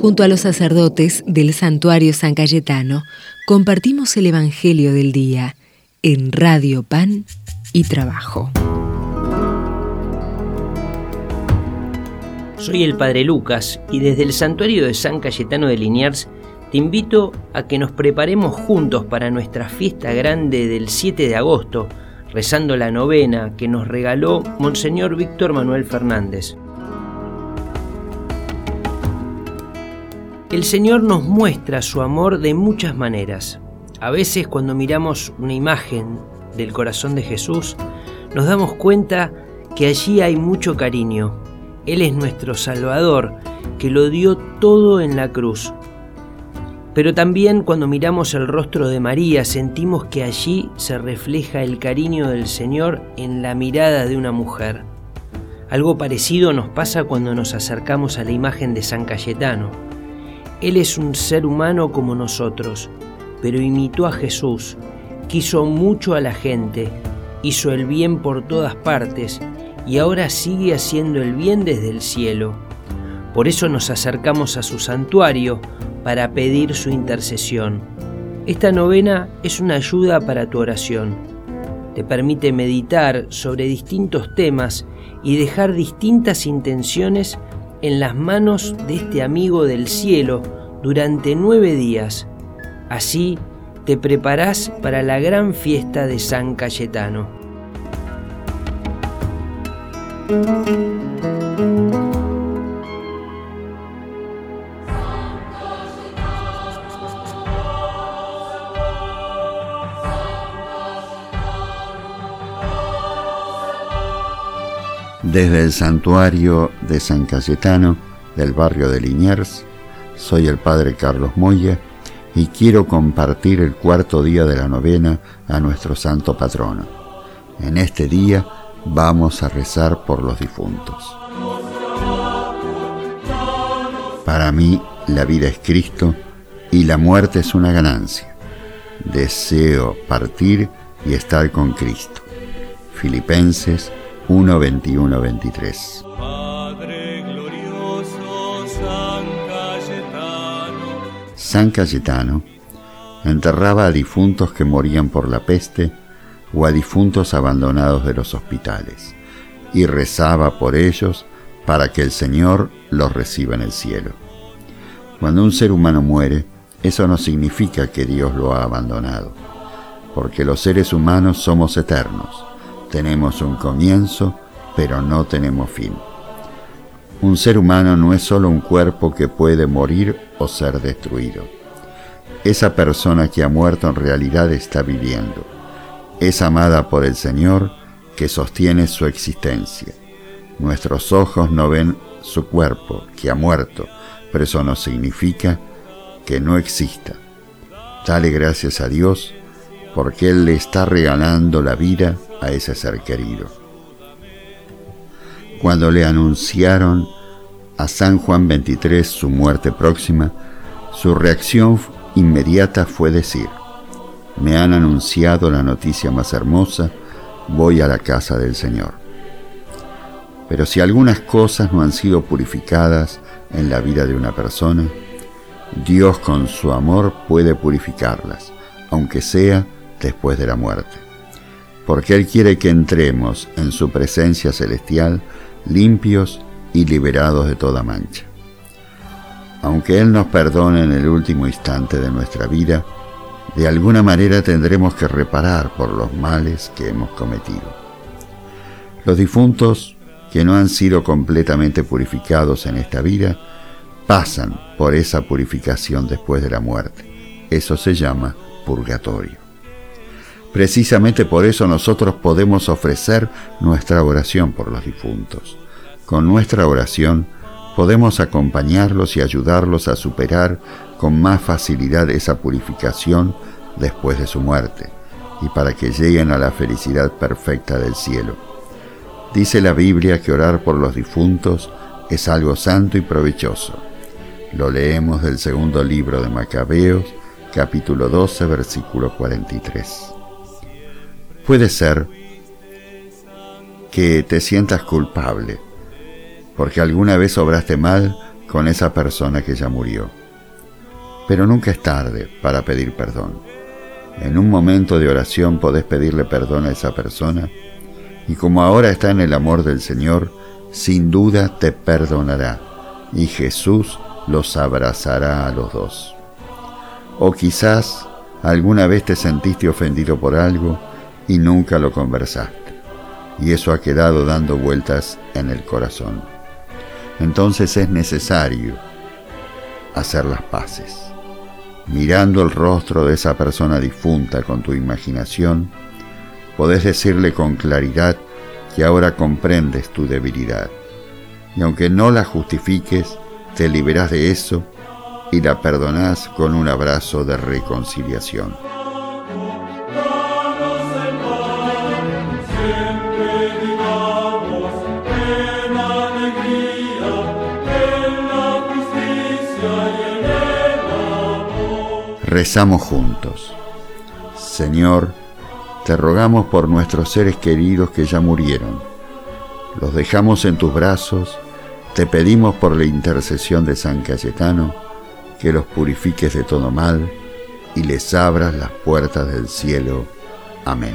Junto a los sacerdotes del santuario San Cayetano, compartimos el Evangelio del Día en Radio Pan y Trabajo. Soy el Padre Lucas y desde el santuario de San Cayetano de Liniers te invito a que nos preparemos juntos para nuestra fiesta grande del 7 de agosto, rezando la novena que nos regaló Monseñor Víctor Manuel Fernández. El Señor nos muestra su amor de muchas maneras. A veces cuando miramos una imagen del corazón de Jesús, nos damos cuenta que allí hay mucho cariño. Él es nuestro Salvador, que lo dio todo en la cruz. Pero también cuando miramos el rostro de María sentimos que allí se refleja el cariño del Señor en la mirada de una mujer. Algo parecido nos pasa cuando nos acercamos a la imagen de San Cayetano. Él es un ser humano como nosotros, pero imitó a Jesús, quiso mucho a la gente, hizo el bien por todas partes y ahora sigue haciendo el bien desde el cielo. Por eso nos acercamos a su santuario para pedir su intercesión. Esta novena es una ayuda para tu oración. Te permite meditar sobre distintos temas y dejar distintas intenciones en las manos de este amigo del cielo durante nueve días. Así te preparás para la gran fiesta de San Cayetano. Desde el santuario de San Cayetano del barrio de Liniers, soy el Padre Carlos Moya y quiero compartir el cuarto día de la novena a nuestro santo patrono. En este día vamos a rezar por los difuntos. Para mí la vida es Cristo y la muerte es una ganancia. Deseo partir y estar con Cristo. Filipenses 1, 21, 23. San Cayetano enterraba a difuntos que morían por la peste o a difuntos abandonados de los hospitales y rezaba por ellos para que el Señor los reciba en el cielo. Cuando un ser humano muere, eso no significa que Dios lo ha abandonado, porque los seres humanos somos eternos tenemos un comienzo, pero no tenemos fin. Un ser humano no es solo un cuerpo que puede morir o ser destruido. Esa persona que ha muerto en realidad está viviendo. Es amada por el Señor que sostiene su existencia. Nuestros ojos no ven su cuerpo, que ha muerto, pero eso no significa que no exista. Dale gracias a Dios porque Él le está regalando la vida a ese ser querido. Cuando le anunciaron a San Juan 23 su muerte próxima, su reacción inmediata fue decir, me han anunciado la noticia más hermosa, voy a la casa del Señor. Pero si algunas cosas no han sido purificadas en la vida de una persona, Dios con su amor puede purificarlas, aunque sea después de la muerte, porque Él quiere que entremos en su presencia celestial limpios y liberados de toda mancha. Aunque Él nos perdone en el último instante de nuestra vida, de alguna manera tendremos que reparar por los males que hemos cometido. Los difuntos que no han sido completamente purificados en esta vida pasan por esa purificación después de la muerte. Eso se llama purgatorio. Precisamente por eso nosotros podemos ofrecer nuestra oración por los difuntos. Con nuestra oración podemos acompañarlos y ayudarlos a superar con más facilidad esa purificación después de su muerte y para que lleguen a la felicidad perfecta del cielo. Dice la Biblia que orar por los difuntos es algo santo y provechoso. Lo leemos del segundo libro de Macabeos, capítulo 12, versículo 43. Puede ser que te sientas culpable porque alguna vez obraste mal con esa persona que ya murió. Pero nunca es tarde para pedir perdón. En un momento de oración podés pedirle perdón a esa persona y como ahora está en el amor del Señor, sin duda te perdonará y Jesús los abrazará a los dos. O quizás alguna vez te sentiste ofendido por algo y nunca lo conversaste, y eso ha quedado dando vueltas en el corazón. Entonces es necesario hacer las paces. Mirando el rostro de esa persona difunta con tu imaginación, podés decirle con claridad que ahora comprendes tu debilidad. Y aunque no la justifiques, te liberás de eso y la perdonás con un abrazo de reconciliación. Rezamos juntos. Señor, te rogamos por nuestros seres queridos que ya murieron. Los dejamos en tus brazos, te pedimos por la intercesión de San Cayetano que los purifiques de todo mal y les abras las puertas del cielo. Amén.